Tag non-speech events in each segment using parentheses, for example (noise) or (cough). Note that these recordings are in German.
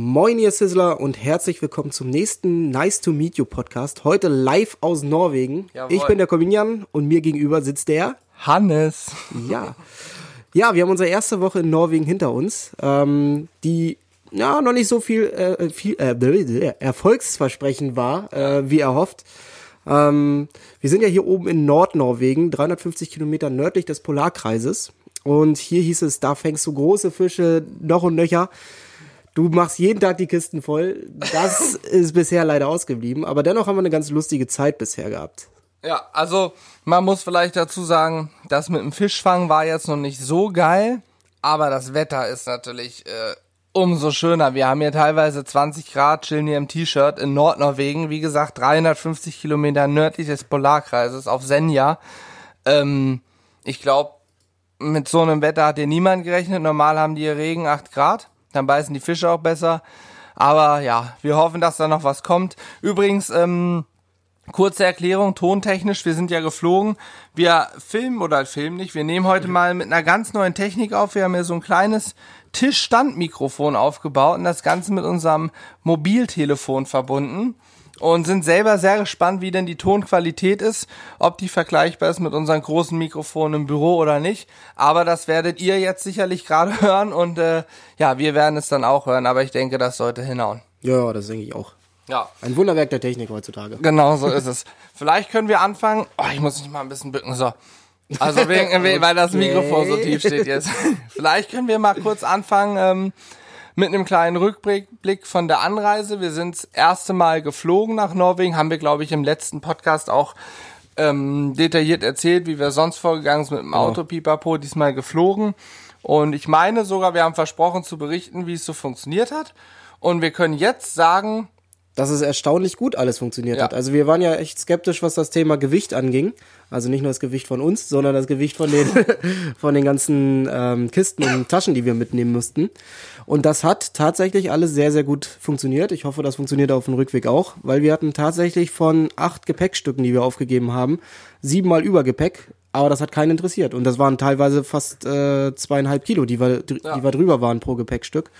Moin, ihr Sizzler und herzlich willkommen zum nächsten Nice to Meet You Podcast. Heute live aus Norwegen. Jawohl. Ich bin der Comedian und mir gegenüber sitzt der. Hannes. Ja. Ja, wir haben unsere erste Woche in Norwegen hinter uns, ähm, die ja noch nicht so viel, äh, viel äh, erfolgsversprechend war, äh, wie erhofft. Ähm, wir sind ja hier oben in Nordnorwegen, 350 Kilometer nördlich des Polarkreises. Und hier hieß es, da fängst du große Fische noch und nöcher. Du machst jeden Tag die Kisten voll. Das (laughs) ist bisher leider ausgeblieben. Aber dennoch haben wir eine ganz lustige Zeit bisher gehabt. Ja, also man muss vielleicht dazu sagen, das mit dem Fischfang war jetzt noch nicht so geil, aber das Wetter ist natürlich äh, umso schöner. Wir haben hier teilweise 20 Grad, chillen hier im T-Shirt in Nordnorwegen, wie gesagt 350 Kilometer nördlich des Polarkreises auf Senja. Ähm, ich glaube, mit so einem Wetter hat hier niemand gerechnet. Normal haben die hier Regen 8 Grad, dann beißen die Fische auch besser. Aber ja, wir hoffen, dass da noch was kommt. Übrigens, ähm, Kurze Erklärung, tontechnisch, wir sind ja geflogen. Wir filmen oder filmen nicht, wir nehmen heute mal mit einer ganz neuen Technik auf. Wir haben hier so ein kleines Tischstandmikrofon aufgebaut und das Ganze mit unserem Mobiltelefon verbunden und sind selber sehr gespannt, wie denn die Tonqualität ist, ob die vergleichbar ist mit unseren großen Mikrofonen im Büro oder nicht. Aber das werdet ihr jetzt sicherlich gerade (laughs) hören und äh, ja, wir werden es dann auch hören, aber ich denke, das sollte hinhauen. Ja, das denke ich auch. Ja, Ein Wunderwerk der Technik heutzutage. Genau so ist es. (laughs) Vielleicht können wir anfangen. Oh, ich muss mich mal ein bisschen bücken. So. Also wegen, we- (laughs) weil das Mikrofon so tief steht jetzt. Vielleicht können wir mal kurz anfangen ähm, mit einem kleinen Rückblick von der Anreise. Wir sind das erste Mal geflogen nach Norwegen. Haben wir, glaube ich, im letzten Podcast auch ähm, detailliert erzählt, wie wir sonst vorgegangen sind mit dem Auto Pipapo, diesmal geflogen. Und ich meine sogar, wir haben versprochen zu berichten, wie es so funktioniert hat. Und wir können jetzt sagen, dass es erstaunlich gut alles funktioniert Ja. hat. Also wir waren ja echt skeptisch, was das Thema Gewicht anging. Also nicht nur das Gewicht von uns, sondern das Gewicht von den, (laughs) von den ganzen ähm, Kisten und Taschen, die wir mitnehmen mussten. Und das hat tatsächlich alles sehr, sehr gut funktioniert. Ich hoffe, das funktioniert auf dem Rückweg auch, weil wir hatten tatsächlich von acht Gepäckstücken, die wir aufgegeben haben, siebenmal Übergepäck. Aber das hat keinen interessiert. Und das waren teilweise fast äh, zweieinhalb Kilo, die wir, die wir drüber waren pro Gepäckstück.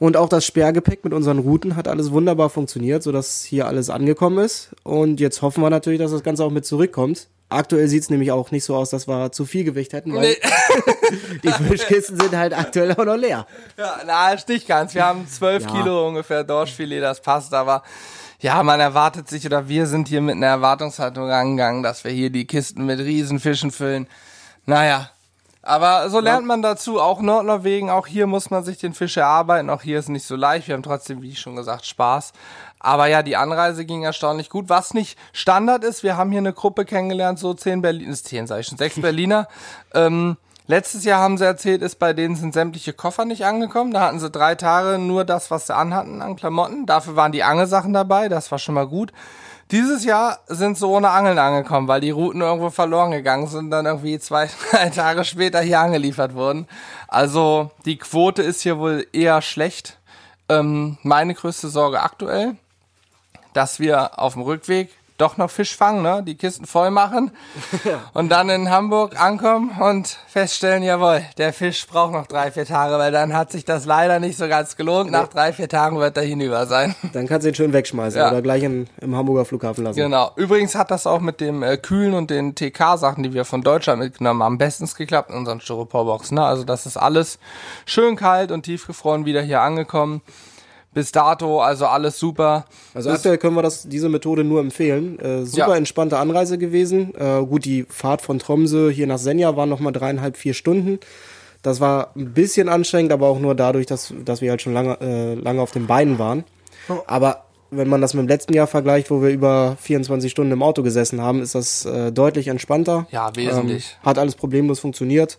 Und auch das Sperrgepäck mit unseren Routen hat alles wunderbar funktioniert, sodass hier alles angekommen ist. Und jetzt hoffen wir natürlich, dass das Ganze auch mit zurückkommt. Aktuell sieht's nämlich auch nicht so aus, dass wir zu viel Gewicht hätten, weil (laughs) die Fischkisten sind halt aktuell auch noch leer. Ja, na, nicht ganz. Wir haben zwölf Ja. Kilo ungefähr Dorschfilet, das passt, aber ja, man erwartet sich oder wir sind hier mit einer Erwartungshaltung angegangen, dass wir hier die Kisten mit Riesenfischen füllen. Naja. Aber so lernt man dazu, auch Nordnorwegen, auch hier muss man sich den Fisch erarbeiten, auch hier ist nicht so leicht, wir haben trotzdem, wie schon gesagt, Spaß. Aber ja, die Anreise ging erstaunlich gut. Was nicht Standard ist, wir haben hier eine Gruppe kennengelernt, so zehn Berliner, zehn sag ich schon, sechs (laughs) Berliner. ähm, letztes Jahr haben sie erzählt, ist bei denen sind sämtliche Koffer nicht angekommen. Da hatten sie drei Tage nur das, was sie anhatten an Klamotten. Dafür waren die Angelsachen dabei, das war schon mal gut. Dieses Jahr sind sie ohne Angeln angekommen, weil die Routen irgendwo verloren gegangen sind und dann irgendwie zwei, (laughs) drei Tage später hier angeliefert wurden. Also die Quote ist hier wohl eher schlecht. Ähm, meine größte Sorge aktuell, dass wir auf dem Rückweg doch noch Fisch fangen, ne? die Kisten voll machen (laughs) und dann in Hamburg ankommen und feststellen, jawohl, der Fisch braucht noch drei, vier Tage, weil dann hat sich das leider nicht so ganz gelohnt. Nach drei, vier Tagen wird er hinüber sein. (laughs) Dann kannst du ihn schön wegschmeißen Ja. oder gleich im, im Hamburger Flughafen lassen. Genau. Übrigens hat das auch mit dem äh, Kühlen und den TK-Sachen, die wir von Deutschland mitgenommen haben, bestens geklappt in unseren Styroporboxen. Ne? Also das ist alles schön kalt und tiefgefroren wieder hier angekommen. Bis dato, also alles super. Also aktuell können wir das, diese Methode nur empfehlen. Äh, super Ja. entspannte Anreise gewesen. Äh, gut, die Fahrt von Tromsø hier nach Senja war nochmal dreieinhalb, vier Stunden. Das war ein bisschen anstrengend, aber auch nur dadurch, dass, dass wir halt schon lange, äh, lange auf den Beinen waren. Aber wenn man das mit dem letzten Jahr vergleicht, wo wir über 24 Stunden im Auto gesessen haben, ist das äh, deutlich entspannter. Ja, wesentlich. Ähm, hat alles problemlos funktioniert.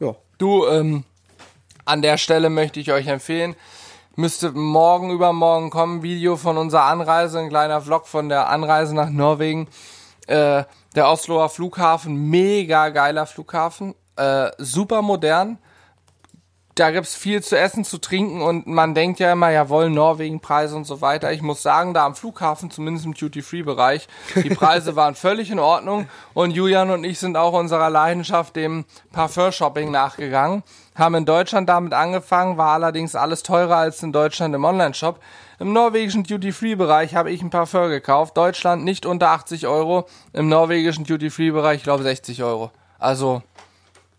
Ja. Du, ähm, an der Stelle möchte ich euch empfehlen, müsste morgen übermorgen kommen, Video von unserer Anreise, ein kleiner Vlog von der Anreise nach Norwegen. Äh, der Osloer Flughafen, mega geiler Flughafen, äh, super modern. da gibt's viel zu essen, zu trinken und man denkt ja immer, jawohl, Norwegen, Preise und so weiter. Ich muss sagen, da am Flughafen, zumindest im Duty-Free-Bereich, die Preise (laughs) waren völlig in Ordnung und Julian und ich sind auch unserer Leidenschaft dem Parfum-Shopping nachgegangen. Haben in Deutschland damit angefangen, war allerdings alles teurer als in Deutschland im Online-Shop. Im norwegischen Duty-Free-Bereich habe ich ein Parfum gekauft. Deutschland nicht unter 80 Euro. Im norwegischen Duty-Free-Bereich, ich glaube, 60 Euro. Also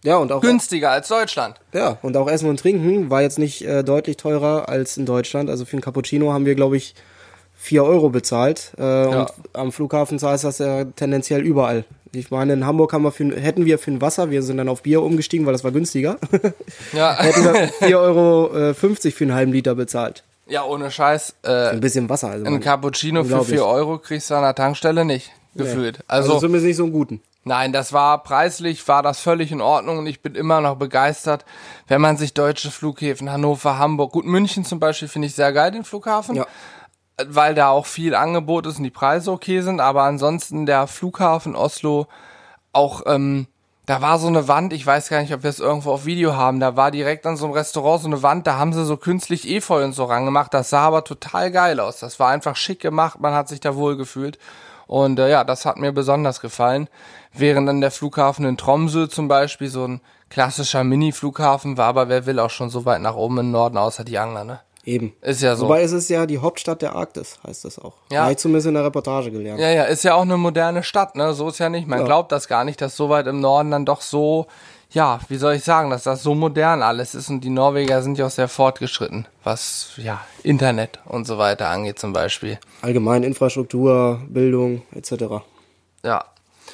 Ja, und auch, günstiger als Deutschland. ja, und auch Essen und Trinken war jetzt nicht äh, deutlich teurer als in Deutschland. Also für einen Cappuccino haben wir, glaube ich, 4 Euro bezahlt. Äh, Und am Flughafen zahlst du das ja tendenziell überall. Ich meine, in Hamburg haben wir für, hätten wir für ein Wasser, wir sind dann auf Bier umgestiegen, weil das war günstiger, Ja, (laughs) hätten wir 4,50 Euro äh, 50 für einen halben Liter bezahlt. ja ohne Scheiß. Äh, Ein bisschen Wasser. Also ein Cappuccino für unglaublich. 4 Euro kriegst du an der Tankstelle nicht, gefühlt. Also, Also, zumindest nicht so einen guten. nein, das war preislich, war das völlig in Ordnung und ich bin immer noch begeistert, wenn man sich deutsche Flughäfen, Hannover, Hamburg, gut, München zum Beispiel finde ich sehr geil, den Flughafen. Ja. Weil da auch viel Angebot ist und die Preise okay sind, aber ansonsten der Flughafen Oslo auch, ähm, da war so eine Wand, ich weiß gar nicht, ob wir es irgendwo auf Video haben, da war direkt an so einem Restaurant so eine Wand, da haben sie so künstlich Efeu und so rangemacht, das sah aber total geil aus, das war einfach schick gemacht, man hat sich da wohl gefühlt und äh, ja, das hat mir besonders gefallen, während dann der Flughafen in Tromsø zum Beispiel so ein klassischer Mini-Flughafen war, aber wer will auch schon so weit nach oben im Norden, außer die Angler, ne? Eben. Ist ja so. Wobei es ist ja die Hauptstadt der Arktis, heißt das auch. Ja. Habe ich zumindest in der Reportage gelernt. Ja, ja, ist ja auch eine moderne Stadt, ne? So ist ja nicht. Man Ja. glaubt das gar nicht, dass so weit im Norden dann doch so, ja, wie soll ich sagen, dass das so modern alles ist und die Norweger sind ja auch sehr fortgeschritten, was, ja, Internet und so weiter angeht zum Beispiel. Allgemein Infrastruktur, Bildung etc. Ja.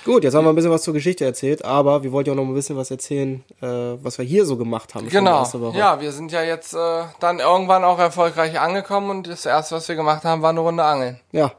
Gut, jetzt haben wir ein bisschen was zur Geschichte erzählt, aber wir wollten ja auch noch ein bisschen was erzählen, äh, was wir hier so gemacht haben. Genau. Ja, wir sind ja jetzt äh, dann irgendwann auch erfolgreich angekommen und das erste, was wir gemacht haben, war eine Runde Angeln. Ja.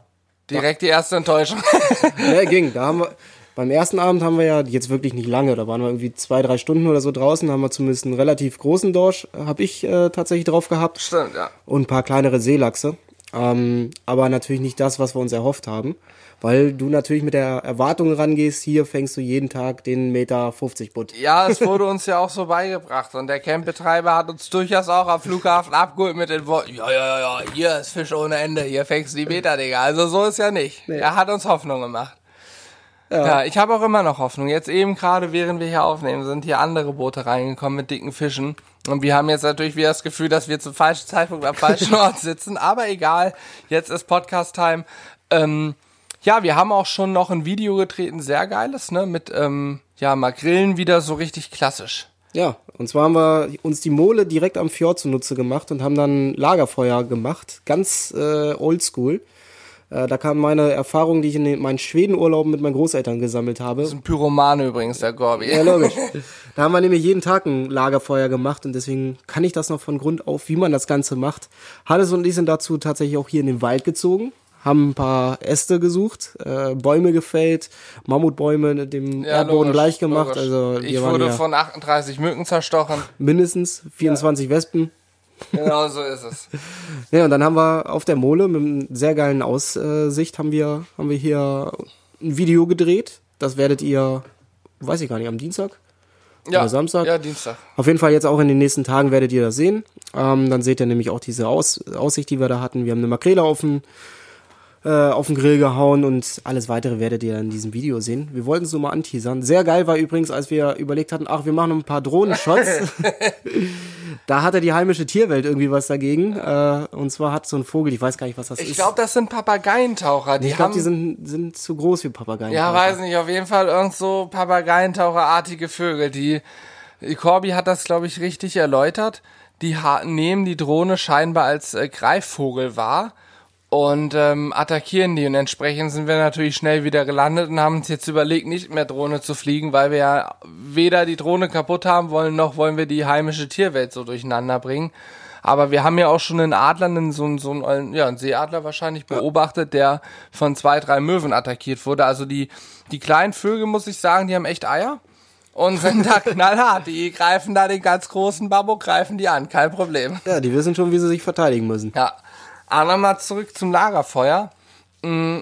Direkt die erste Enttäuschung. (laughs) Ja, ging. Da haben wir, (laughs) beim ersten Abend haben wir ja jetzt wirklich nicht lange, da waren wir irgendwie zwei, drei Stunden oder so draußen, haben wir zumindest einen relativ großen Dorsch, habe ich äh, tatsächlich drauf gehabt. Stimmt, ja. und ein paar kleinere Seelachse. Ähm, aber natürlich nicht das, was wir uns erhofft haben, weil du natürlich mit der Erwartung rangehst, hier fängst du jeden Tag den Meter 50 Butt. Ja, es wurde uns ja auch so beigebracht und der Campbetreiber hat uns durchaus auch am Flughafen abgeholt mit den Worten, ja, ja, ja, ja, hier ist Fisch ohne Ende, hier fängst du die Meter, Digga. Also so ist ja nicht. Er hat uns Hoffnung gemacht. Ja, ich habe auch immer noch Hoffnung. Jetzt eben gerade, während wir hier aufnehmen, sind hier andere Boote reingekommen mit dicken Fischen. Und wir haben jetzt natürlich wieder das Gefühl, dass wir zum falschen Zeitpunkt am falschen (laughs) Ort sitzen. Aber egal, jetzt ist Podcast-Time. Ähm, ja, wir haben auch schon noch ein Video getreten, sehr geiles, ne? Mit ähm, ja, Magrillen wieder so richtig klassisch. Ja, und zwar haben wir uns die Mole direkt am Fjord zunutze gemacht und haben dann Lagerfeuer gemacht, ganz äh, oldschool. Äh, da kam meine Erfahrung, die ich in den, meinen Schwedenurlauben mit meinen Großeltern gesammelt habe. Ein Pyromane übrigens, der Gorbi. Ja, logisch. (laughs) Da haben wir nämlich jeden Tag ein Lagerfeuer gemacht und deswegen kann ich das noch von Grund auf, wie man das Ganze macht. Hannes und ich sind dazu tatsächlich auch hier in den Wald gezogen, haben ein paar Äste gesucht, äh, Bäume gefällt, Mammutbäume dem Ja, Erdboden logisch, gleich gemacht. logisch. Also ich wurde ja von 38 Mücken zerstochen. mindestens 24 Wespen. Genau so ist es. (laughs) Ja, und dann haben wir auf der Mole mit einem sehr geilen Aussicht haben wir, haben wir hier ein Video gedreht. Das werdet ihr, weiß ich gar nicht, am Dienstag? Ja, Oder Samstag? Ja, Dienstag. Auf jeden Fall jetzt auch in den nächsten Tagen werdet ihr das sehen. Ähm, dann seht ihr nämlich auch diese Aus Aussicht, die wir da hatten. Wir haben eine Makrele auf den, äh, auf den Grill gehauen und alles weitere werdet ihr in diesem Video sehen. Wir wollten es nur mal anteasern. Sehr geil war übrigens, als wir überlegt hatten, ach, wir machen noch ein paar Drohnenshots. (laughs) da hatte die heimische Tierwelt irgendwie was dagegen. Äh, und zwar hat so ein Vogel, ich weiß gar nicht, was das Ich ist. glaube, das sind Papageientaucher. Die ich glaube, die sind, sind zu groß wie Papageien. ja, weiß nicht, auf jeden Fall irgend so Papageientaucherartige Vögel. Die, die Corby hat das, glaube ich, richtig erläutert. Die ha nehmen die Drohne scheinbar als äh, Greifvogel wahr und ähm, attackieren die. Und entsprechend sind wir natürlich schnell wieder gelandet und haben uns jetzt überlegt, nicht mehr Drohne zu fliegen, weil wir ja weder die Drohne kaputt haben wollen, noch wollen wir die heimische Tierwelt so durcheinander bringen. Aber wir haben ja auch schon einen Adler, einen, so, einen- so einen, ja, einen Seeadler wahrscheinlich beobachtet, der von zwei, drei Möwen attackiert wurde. Also die, die kleinen Vögel, muss ich sagen, die haben echt Eier und sind da (laughs) knallhart. Die greifen da den ganz großen Babbo, greifen die an, kein Problem. Ja, die wissen schon, wie sie sich verteidigen müssen. Ja, aber nochmal zurück zum Lagerfeuer. Mm,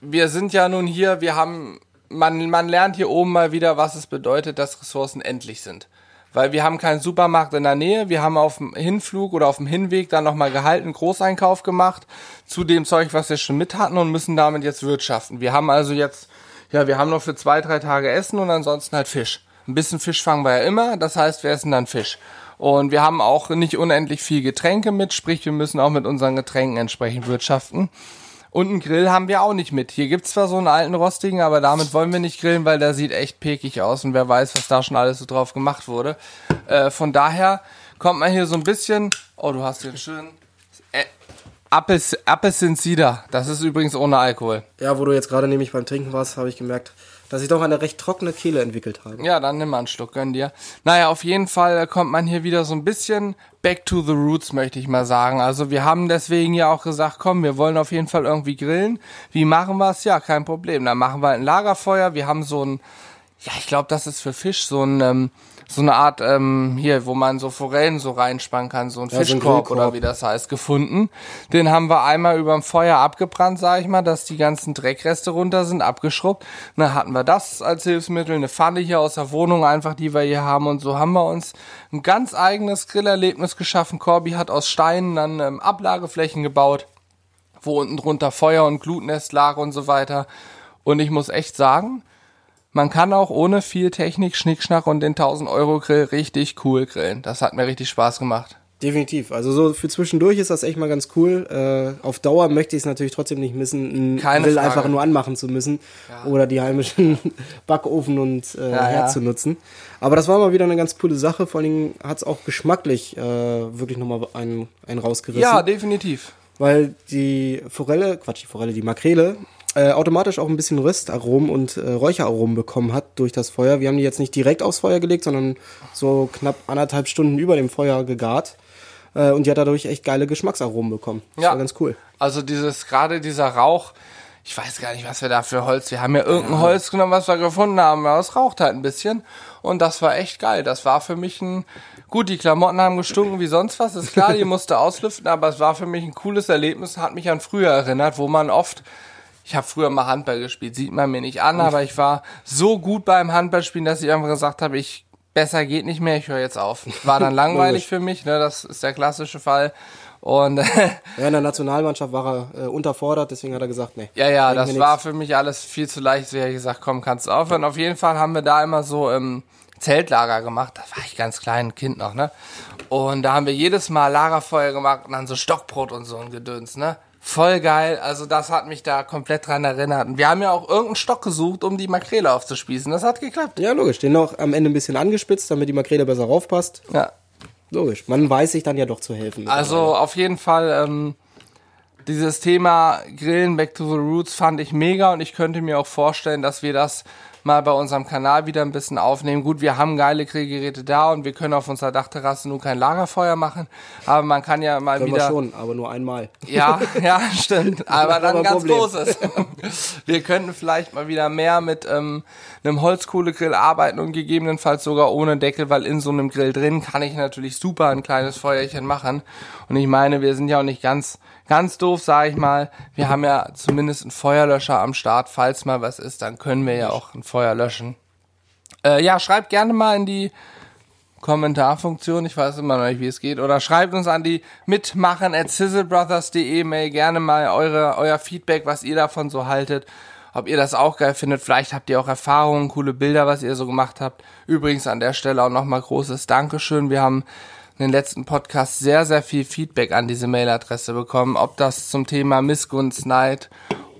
Wir sind ja nun hier, wir haben, man, man lernt hier oben mal wieder, was es bedeutet, dass Ressourcen endlich sind. weil wir haben keinen Supermarkt in der Nähe. Wir haben auf dem Hinflug oder auf dem Hinweg dann nochmal gehalten, Großeinkauf gemacht zu dem Zeug, was wir schon mit hatten und müssen damit jetzt wirtschaften. Wir haben also jetzt, ja, wir haben noch für zwei, drei Tage Essen und ansonsten halt Fisch. Ein bisschen Fisch fangen wir ja immer, das heißt, wir essen dann Fisch. Und wir haben auch nicht unendlich viel Getränke mit, sprich, wir müssen auch mit unseren Getränken entsprechend wirtschaften. Und einen Grill haben wir auch nicht mit. Hier gibt's zwar so einen alten rostigen, aber damit wollen wir nicht grillen, weil der sieht echt pekig aus und wer weiß, was da schon alles so drauf gemacht wurde. Äh, von daher kommt man hier so ein bisschen. Oh, du hast den schönen. Äh, Appels, Appelsin Cider. Das ist übrigens ohne Alkohol. Ja, wo du jetzt gerade nämlich beim Trinken warst, habe ich gemerkt, dass ich doch eine recht trockene Kehle entwickelt habe. Ja, dann nimm mal einen Schluck, gönn dir. Naja, auf jeden Fall kommt man hier wieder so ein bisschen back to the roots, möchte ich mal sagen. Also wir haben deswegen ja auch gesagt, komm, wir wollen auf jeden Fall irgendwie grillen. Wie machen wir's? Ja, kein Problem. Dann machen wir ein Lagerfeuer. Wir haben so ein, ja, ich glaube, das ist für Fisch so ein, ähm, so eine Art ähm, hier, wo man so Forellen so reinspannen kann, so ein Ja, so ein Fischkorb Grillkorb. oder wie das heißt, gefunden. Den haben wir einmal überm Feuer abgebrannt, sag ich mal, dass die ganzen Dreckreste runter sind, abgeschrubbt. Und dann hatten wir das als Hilfsmittel, eine Pfanne hier aus der Wohnung einfach, die wir hier haben. Und so haben wir uns ein ganz eigenes Grillerlebnis geschaffen. Corby hat aus Steinen dann ähm, Ablageflächen gebaut, wo unten drunter Feuer und Glutnest lag und so weiter. Und ich muss echt sagen, man kann auch ohne viel Technik, Schnickschnack und den 1000 Euro Grill richtig cool grillen. Das hat mir richtig Spaß gemacht. Definitiv. Also so für zwischendurch ist das echt mal ganz cool. Äh, auf Dauer möchte ich es natürlich trotzdem nicht missen, einen Keine Grill Frage. einfach nur anmachen zu müssen oder die heimischen (laughs) Backofen und äh, Ja, Herd ja. zu nutzen. Aber das war mal wieder eine ganz coole Sache. Vor allen Dingen hat es auch geschmacklich äh, wirklich nochmal einen, einen rausgerissen. Ja, definitiv. weil die Forelle, Quatsch, die Forelle, die Makrele, äh, automatisch auch ein bisschen Röstaromen und äh, Räucheraromen bekommen hat durch das Feuer. Wir haben die jetzt nicht direkt aufs Feuer gelegt, sondern so knapp anderthalb Stunden über dem Feuer gegart. Äh, und die hat dadurch echt geile Geschmacksaromen bekommen. Das Ja. war ganz cool. Also dieses, gerade dieser Rauch, ich weiß gar nicht, was wir da für Holz, wir haben ja irgendein Holz genommen, was wir gefunden haben, aber es raucht halt ein bisschen und das war echt geil. Das war für mich ein, gut, die Klamotten haben gestunken wie sonst was, ist klar, die musste auslüften, aber es war für mich ein cooles Erlebnis, hat mich an früher erinnert, wo man oft ich habe früher mal Handball gespielt, sieht man mir nicht an, aber ich war so gut beim Handballspielen, dass ich einfach gesagt habe, ich besser geht nicht mehr, ich höre jetzt auf. War dann (laughs) langweilig für mich, ne, das ist der klassische Fall. Und (laughs) Ja, in der Nationalmannschaft war er äh, unterfordert, deswegen hat er gesagt, nee. Ja, ja, das war nix. für mich alles viel zu leicht. So habe ich gesagt, komm, kannst du aufhören. Auf jeden Fall haben wir da immer so ähm, Zeltlager gemacht. Da war ich ganz klein, Kind noch, ne? Und da haben wir jedes Mal Lagerfeuer gemacht und dann so Stockbrot und so ein Gedöns, ne? Voll geil. Also das hat mich da komplett dran erinnert. Und wir haben ja auch irgendeinen Stock gesucht, um die Makrele aufzuspießen. Das hat geklappt. Ja, logisch. Den noch am Ende ein bisschen angespitzt, damit die Makrele besser raufpasst. Ja. Logisch. Man weiß sich dann ja doch zu helfen. Also auf jeden Fall ähm, dieses Thema Grillen Back to the Roots fand ich mega und ich könnte mir auch vorstellen, dass wir das mal bei unserem Kanal wieder ein bisschen aufnehmen. Gut, wir haben geile Grillgeräte da und wir können auf unserer Dachterrasse nur kein Lagerfeuer machen, aber man kann ja mal Können wir wieder schon, aber nur einmal. ja, (laughs) ja, stimmt. Aber dann ganz Problem. großes. Wir könnten vielleicht mal wieder mehr mit ähm, einem Holzkohlegrill arbeiten und gegebenenfalls sogar ohne Deckel, weil in so einem Grill drin kann ich natürlich super ein kleines Feuerchen machen. Und ich meine, wir sind ja auch nicht ganz, ganz doof, sage ich mal. Wir haben ja zumindest einen Feuerlöscher am Start. Falls mal was ist, dann können wir ja auch ein Feuer löschen. Äh, ja, schreibt gerne mal in die Kommentarfunktion, ich weiß immer noch nicht, wie es geht, oder schreibt uns an die mitmachen at sizzlebrothers.de Mail gerne mal eure, euer Feedback, was ihr davon so haltet, ob ihr das auch geil findet, vielleicht habt ihr auch Erfahrungen, coole Bilder, was ihr so gemacht habt. Übrigens an der Stelle auch nochmal großes Dankeschön, wir haben in den letzten Podcast sehr, sehr viel Feedback an diese Mailadresse bekommen, ob das zum Thema Missgunst, Neid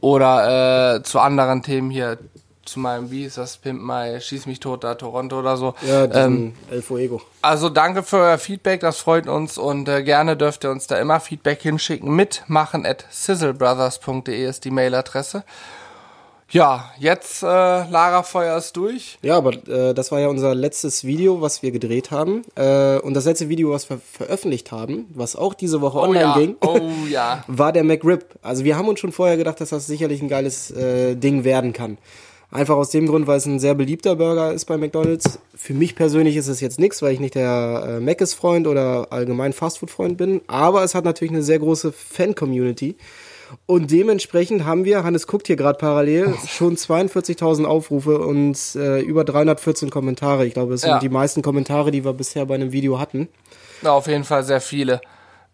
oder äh, zu anderen Themen hier, zu meinem, wie ist das, Pimp My, Schieß mich tot da, Toronto oder so. Ja, diesen ähm, El Fuego. also danke für euer Feedback, das freut uns und äh, gerne dürft ihr uns da immer Feedback hinschicken. Mitmachen at sizzlebrothers.de ist die Mailadresse. Ja, jetzt äh, Lagerfeuer ist durch. Ja, aber äh, das war ja unser letztes Video, was wir gedreht haben. Äh, und das letzte Video, was wir veröffentlicht haben, was auch diese Woche online ja, ging, oh (laughs) ja. war der McRib. Also wir haben uns schon vorher gedacht, dass das sicherlich ein geiles äh, Ding werden kann. Einfach aus dem Grund, weil es ein sehr beliebter Burger ist bei McDonald's. Für mich persönlich ist es jetzt nichts, weil ich nicht der äh, Mc's-Freund oder allgemein Fastfood-Freund bin. Aber es hat natürlich eine sehr große Fan-Community. Und dementsprechend haben wir, Hannes guckt hier gerade parallel, schon 42.000 Aufrufe und äh, über 314 Kommentare. Ich glaube, das sind Ja. die meisten Kommentare, die wir bisher bei einem Video hatten. Ja, auf jeden Fall sehr viele.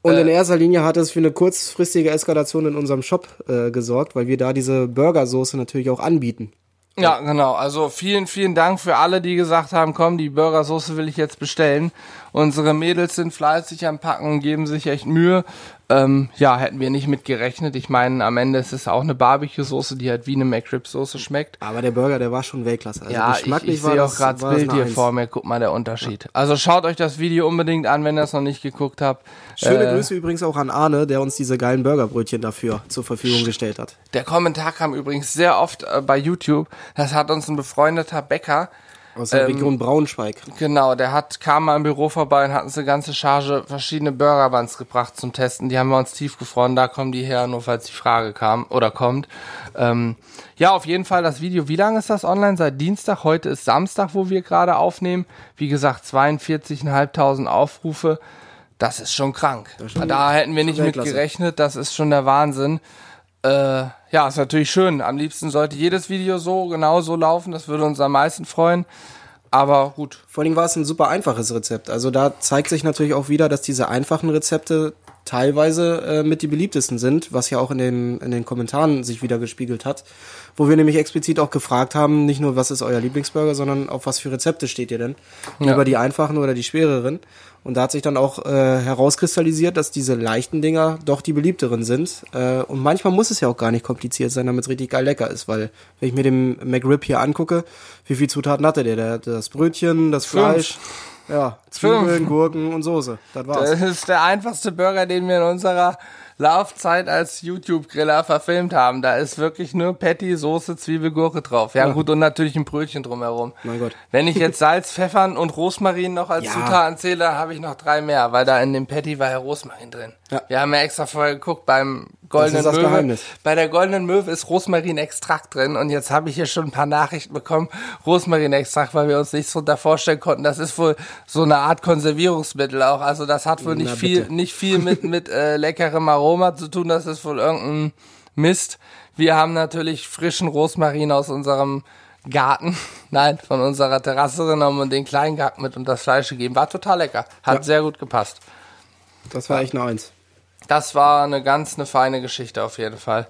Und Äh. in erster Linie hat es für eine kurzfristige Eskalation in unserem Shop äh, gesorgt, weil wir da diese Burgersoße natürlich auch anbieten. Ja, genau. Also vielen, vielen Dank für alle, die gesagt haben, komm, die Burgersoße will ich jetzt bestellen. Unsere Mädels sind fleißig am Packen und geben sich echt Mühe. Ähm, ja, hätten wir nicht mit gerechnet. Ich meine, am Ende ist es auch eine Barbecue-Soße, die halt wie eine McRib-Soße schmeckt. Aber der Burger, der war schon Weltklasse. Also ja, ich, geschmacklich ich sehe auch gerade das Bild hier Eins. vor mir. Guck mal der Unterschied. Also schaut euch das Video unbedingt an, wenn ihr es noch nicht geguckt habt. Schöne Äh, Grüße übrigens auch an Arne, der uns diese geilen Burgerbrötchen dafür zur Verfügung gestellt hat. Der Kommentar kam übrigens sehr oft äh, bei YouTube. Das hat uns ein befreundeter Bäcker Aus der Ähm, Region Braunschweig. Genau, der hat, kam mal im Büro vorbei und hat uns eine ganze Charge verschiedene Burger Buns gebracht zum Testen. Die haben wir uns tiefgefroren, da kommen die her, nur falls die Frage kam oder kommt. Ähm, ja, auf jeden Fall das Video. Wie lange ist das online? Seit Dienstag. Heute ist Samstag, wo wir gerade aufnehmen. Wie gesagt, 42.500 Aufrufe. Das ist schon krank. da hätten wir nicht mit gerechnet. Das ist schon der Wahnsinn. Äh, ja, ist natürlich schön. Am liebsten sollte jedes Video so genau so laufen. Das würde uns am meisten freuen. Aber gut, Vor allem war es ein super einfaches Rezept. Also da zeigt sich natürlich auch wieder, dass diese einfachen Rezepte teilweise äh, mit die beliebtesten sind, was ja auch in den, in den Kommentaren sich wieder gespiegelt hat. Wo wir nämlich explizit auch gefragt haben, nicht nur, was ist euer Lieblingsburger, sondern auf was für Rezepte steht ihr denn? Ja. Über die einfachen oder die schwereren. Und da hat sich dann auch äh, herauskristallisiert, dass diese leichten Dinger doch die beliebteren sind. Äh, und manchmal muss es ja auch gar nicht kompliziert sein, damit es richtig geil lecker ist, weil wenn ich mir den McRib hier angucke, wie viel Zutaten hatte der? Der das Brötchen, das Fünf. Ja, Zwiebeln. Gurken und Soße. Das war's. Das ist der einfachste Burger, den wir in unserer Laufzeit als YouTube-Griller verfilmt haben. Da ist wirklich nur Patty, Soße, Zwiebel, Gurke drauf. Ja, Ja. gut, und natürlich ein Brötchen drumherum. Mein Gott. Wenn ich jetzt Salz, Pfeffern und Rosmarin noch als Ja. Zutaten zähle, habe ich noch drei mehr, weil da in dem Patty war ja Rosmarin drin. Ja. Wir haben ja extra vorher geguckt beim Goldenen das Möwe. Geheimnis. Bei der Goldenen Möwe ist Rosmarinextrakt drin und jetzt habe ich hier schon ein paar Nachrichten bekommen, Rosmarinextrakt, weil wir uns nichts drunter vorstellen konnten. Das ist wohl so eine Art Konservierungsmittel auch. Also das hat wohl nicht Na, viel, nicht viel mit, mit äh, leckerem Aroma zu tun. Das ist wohl irgendein Mist. Wir haben natürlich frischen Rosmarin aus unserem Garten, (laughs) nein, von unserer Terrasse genommen und den kleinen gehackt mit und das Fleisch gegeben. War total lecker. Hat Ja. sehr gut gepasst. Das war echt eine Eins. Das war eine ganz eine feine Geschichte auf jeden Fall.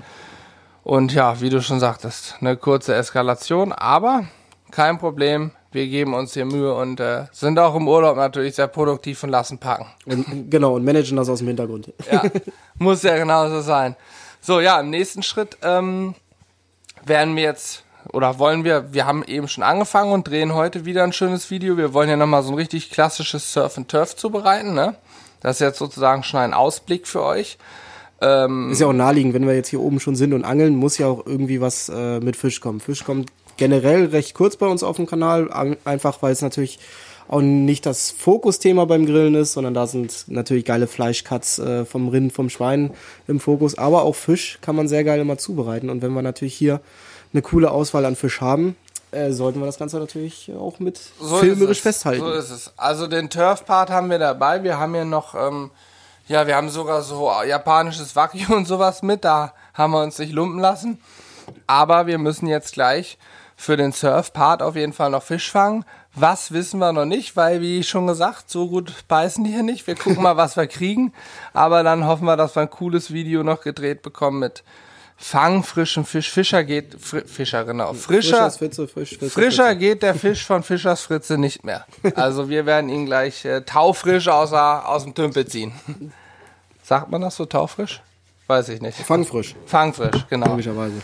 Und ja, wie du schon sagtest, eine kurze Eskalation, aber kein Problem. Wir geben uns hier Mühe und äh, sind auch im Urlaub natürlich sehr produktiv und lassen packen. Und, genau, und managen das aus dem Hintergrund. Ja, (laughs) muss ja genauso sein. So, ja, im nächsten Schritt ähm, werden wir jetzt, oder wollen wir, wir haben eben schon angefangen und drehen heute wieder ein schönes Video. Wir wollen ja nochmal so ein richtig klassisches Surf and Turf zubereiten, ne? Das ist jetzt sozusagen schon ein Ausblick für euch. Ist ja auch naheliegend, wenn wir jetzt hier oben schon sind und angeln, muss ja auch irgendwie was äh, mit Fisch kommen. Fisch kommt generell recht kurz bei uns auf dem Kanal, an- einfach weil es natürlich auch nicht das Fokusthema beim Grillen ist, sondern da sind natürlich geile Fleischcuts äh, vom Rind, vom Schwein im Fokus. Aber auch Fisch kann man sehr geil immer zubereiten. Und wenn wir natürlich hier eine coole Auswahl an Fisch haben, äh, sollten wir das Ganze natürlich auch mit So filmerisch festhalten. So ist es. Also den Turf-Part haben wir dabei. Wir haben hier noch, ähm, ja, wir haben sogar so japanisches Wagyu und sowas mit. Da haben wir uns nicht lumpen lassen. Aber wir müssen jetzt gleich für den Surf-Part auf jeden Fall noch Fisch fangen. Was wissen wir noch nicht, weil, wie schon gesagt, so gut beißen die hier nicht. Wir gucken mal, was wir kriegen. Aber dann hoffen wir, dass wir ein cooles Video noch gedreht bekommen mit Fang frischen Fisch. Fischer geht, Fri Fischer, genau. Frischer, Fritze, frisch, Fritze, Frischer Fritze. geht der Fisch von Fischers Fritze nicht mehr. Also wir werden ihn gleich äh, taufrisch aus, aus dem Tümpel ziehen. Sagt man das so taufrisch? Weiß ich nicht. Fangfrisch, Fangfrisch, genau. logischerweise.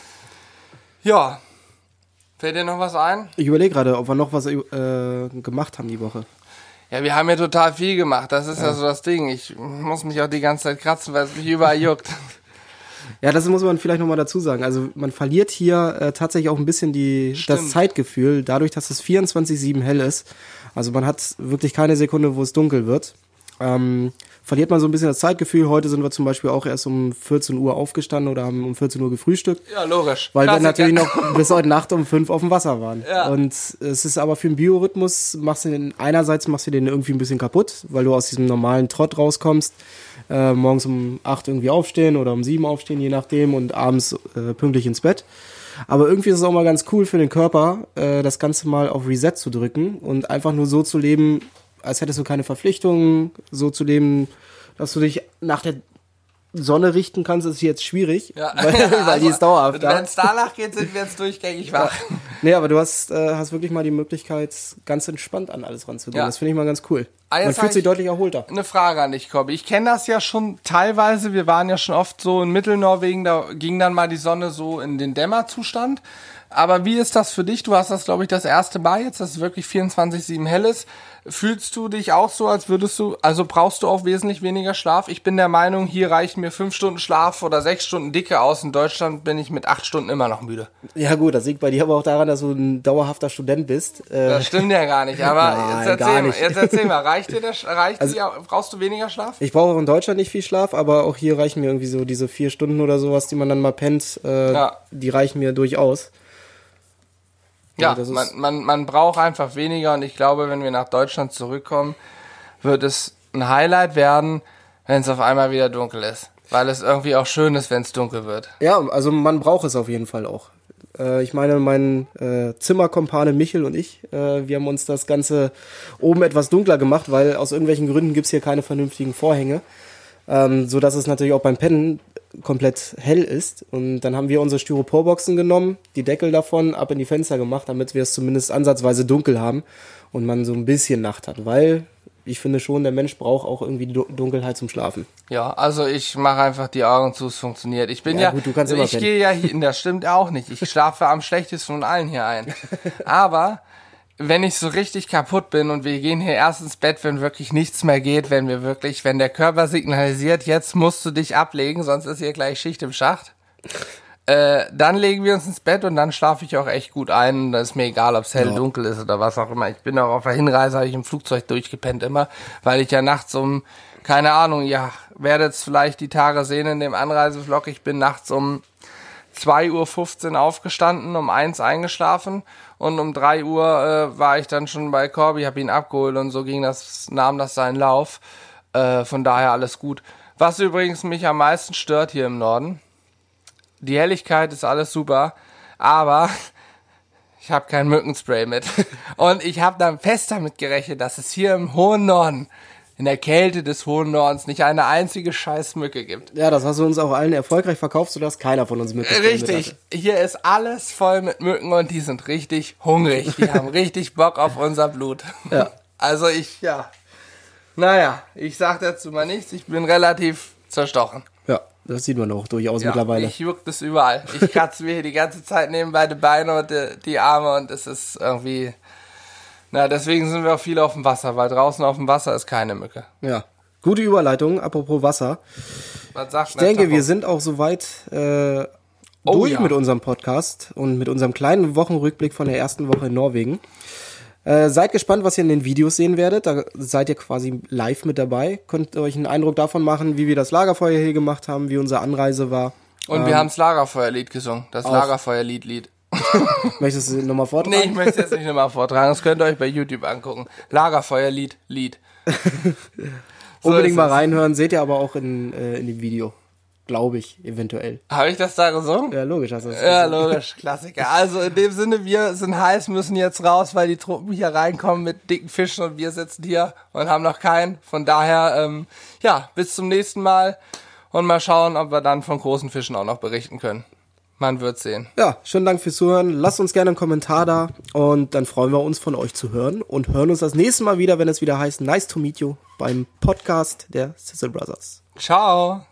Ja. Fällt dir noch was ein? Ich überlege gerade, ob wir noch was äh, gemacht haben die Woche. Ja, wir haben ja total viel gemacht. Das ist ja, so das Ding. Ich muss mich auch die ganze Zeit kratzen, weil es mich überall juckt. (laughs) Ja, das muss man vielleicht nochmal dazu sagen. Also man verliert hier äh, tatsächlich auch ein bisschen die, das. Zeitgefühl, dadurch, dass es 24-7 hell ist. Also man hat wirklich keine Sekunde, wo es dunkel wird. Ähm, verliert man so ein bisschen das Zeitgefühl. Heute sind wir zum Beispiel auch erst um 14 Uhr aufgestanden oder haben um 14 Uhr gefrühstückt. Ja, logisch. Weil wir Klassiker. natürlich noch (laughs) bis heute Nacht um fünf auf dem Wasser waren. Ja. Und es ist aber für den Biorhythmus, machst du den, einerseits machst du den irgendwie ein bisschen kaputt, weil du aus diesem normalen Trott rauskommst. Äh, morgens um acht irgendwie aufstehen oder um sieben aufstehen, je nachdem, und abends äh, pünktlich ins Bett. Aber irgendwie ist es auch mal ganz cool für den Körper, äh, das Ganze mal auf Reset zu drücken und einfach nur so zu leben, als hättest du keine Verpflichtungen, so zu leben, dass du dich nach der Sonne richten kannst, ist jetzt schwierig, Ja. (laughs) weil, (laughs) weil die ist dauerhaft da. Wenn es danach geht, sind wir jetzt durchgängig wach. Nee, aber du hast, äh, hast wirklich mal die Möglichkeit, ganz entspannt an alles ranzugehen. Ja. Das finde ich mal ganz cool. Ah, Man fühlt sich ich- deutlich erholter. Eine Frage an dich, Kobi. Ich kenne das ja schon teilweise. Wir waren ja schon oft so in Mittelnorwegen, da ging dann mal die Sonne so in den Dämmerzustand. Aber wie ist das für dich? Du hast das, glaube ich, das erste Mal jetzt, dass es wirklich 24-7 hell ist. Fühlst du dich auch so, als würdest du, also brauchst du auch wesentlich weniger Schlaf? Ich bin der Meinung, hier reichen mir fünf Stunden Schlaf oder sechs Stunden Dicke aus. In Deutschland bin ich mit acht Stunden immer noch müde. Ja gut, das liegt bei dir aber auch daran, dass du ein dauerhafter Student bist. Äh, Das stimmt ja gar nicht. Aber (laughs) Nein, jetzt, erzähl, gar mal, nicht. Jetzt erzähl mal, (laughs) reicht dir das, reicht dir, brauchst du weniger Schlaf? ich brauche auch in Deutschland nicht viel Schlaf, aber auch hier reichen mir irgendwie so diese vier Stunden oder sowas, die man dann mal pennt, äh, Ja. die reichen mir durchaus. Ja, ist- man, man, man braucht einfach weniger und ich glaube, wenn wir nach Deutschland zurückkommen, wird es ein Highlight werden, wenn es auf einmal wieder dunkel ist. Weil es irgendwie auch schön ist, wenn es dunkel wird. Ja, also man braucht es auf jeden Fall auch. Äh, ich meine, mein äh, Zimmerkompane Michel und ich, äh, wir haben uns das Ganze oben etwas dunkler gemacht, weil aus irgendwelchen Gründen gibt's hier keine vernünftigen Vorhänge. Ähm, so dass es natürlich auch beim Pennen komplett hell ist. Und dann haben wir unsere Styroporboxen genommen, die Deckel davon ab in die Fenster gemacht, damit wir es zumindest ansatzweise dunkel haben und man so ein bisschen Nacht hat. Weil ich finde schon, der Mensch braucht auch irgendwie Dunkelheit zum Schlafen. Ja, also ich mache einfach die Augen zu, es funktioniert. Ich bin Ja, ja, gut, du kannst immer ich gehe ja hier, das stimmt auch nicht. Ich schlafe am schlechtesten von allen hier ein. (laughs) Aber wenn ich so richtig kaputt bin und wir gehen hier erst ins Bett, wenn wirklich nichts mehr geht, wenn wir wirklich, wenn der Körper signalisiert, jetzt musst du dich ablegen, sonst ist hier gleich Schicht im Schacht. Äh, dann legen wir uns ins Bett und dann schlafe ich auch echt gut ein. Und da ist mir egal, ob es hell, dunkel ist oder was auch immer. Ich bin auch auf der Hinreise, habe ich im Flugzeug durchgepennt immer, weil ich ja nachts um, keine Ahnung, ja, werdet es vielleicht die Tage sehen in dem Anreisevlog, ich bin nachts um 2.15 Uhr aufgestanden, um 1 eingeschlafen und um 3 Uhr äh, war ich dann schon bei Corby, habe ihn abgeholt und so ging das, nahm das seinen Lauf. Äh, von daher alles gut. Was übrigens mich am meisten stört hier im Norden, die Helligkeit ist alles super, aber (laughs) ich habe kein Mückenspray mit. (laughs) Und ich habe dann fest damit gerechnet, dass es hier im hohen Norden, in der Kälte des hohen Nordens, nicht eine einzige scheiß Mücke gibt. Ja, das hast du uns auch allen erfolgreich verkauft, sodass keiner von uns mitgespielt Richtig. Hier ist alles voll mit Mücken und die sind richtig hungrig. Die (laughs) haben richtig Bock auf unser Blut. Ja. Also ich, ja. Naja, ich sag dazu mal nichts. Ich bin relativ zerstochen. Das sieht man auch durchaus Ja, mittlerweile. Ich juckt es überall. Ich kratze mir hier die ganze Zeit nebenbei die Beine und die, die Arme und es ist irgendwie. Na, deswegen sind wir auch viel auf dem Wasser, weil draußen auf dem Wasser ist keine Mücke. Ja. Gute Überleitung, apropos Wasser. Was sagt Ich denke, wir sind auch soweit äh, Oh durch ja. mit unserem Podcast und mit unserem kleinen Wochenrückblick von der ersten Woche in Norwegen. Äh, seid gespannt, was ihr in den Videos sehen werdet. Da seid ihr quasi live mit dabei. Könnt euch einen Eindruck davon machen, wie wir das Lagerfeuer hier gemacht haben, wie unsere Anreise war. Und wir haben das Lagerfeuerlied gesungen. Das Lagerfeuerlied-Lied. (laughs) Möchtest du nochmal vortragen? Nee, ich möchte es jetzt nicht nochmal vortragen. Das könnt ihr euch bei YouTube angucken. Lagerfeuerlied, Lied. (laughs) So Unbedingt mal reinhören. Seht ihr aber auch in, äh, in dem Video. Glaube ich, eventuell. Habe ich das da gesungen? Ja, logisch hast du das Ja, gesagt. logisch, Klassiker. Also in dem Sinne, wir sind heiß, müssen jetzt raus, weil die Truppen hier reinkommen mit dicken Fischen und wir sitzen hier und haben noch keinen. Von daher, ähm, ja, bis zum nächsten Mal und mal schauen, ob wir dann von großen Fischen auch noch berichten können. Man wird sehen. Ja, schönen Dank fürs Zuhören. Lasst uns gerne einen Kommentar da und dann freuen wir uns von euch zu hören und hören uns das nächste Mal wieder, wenn es wieder heißt Nice to Meet You beim Podcast der Sizzle Brothers. Ciao.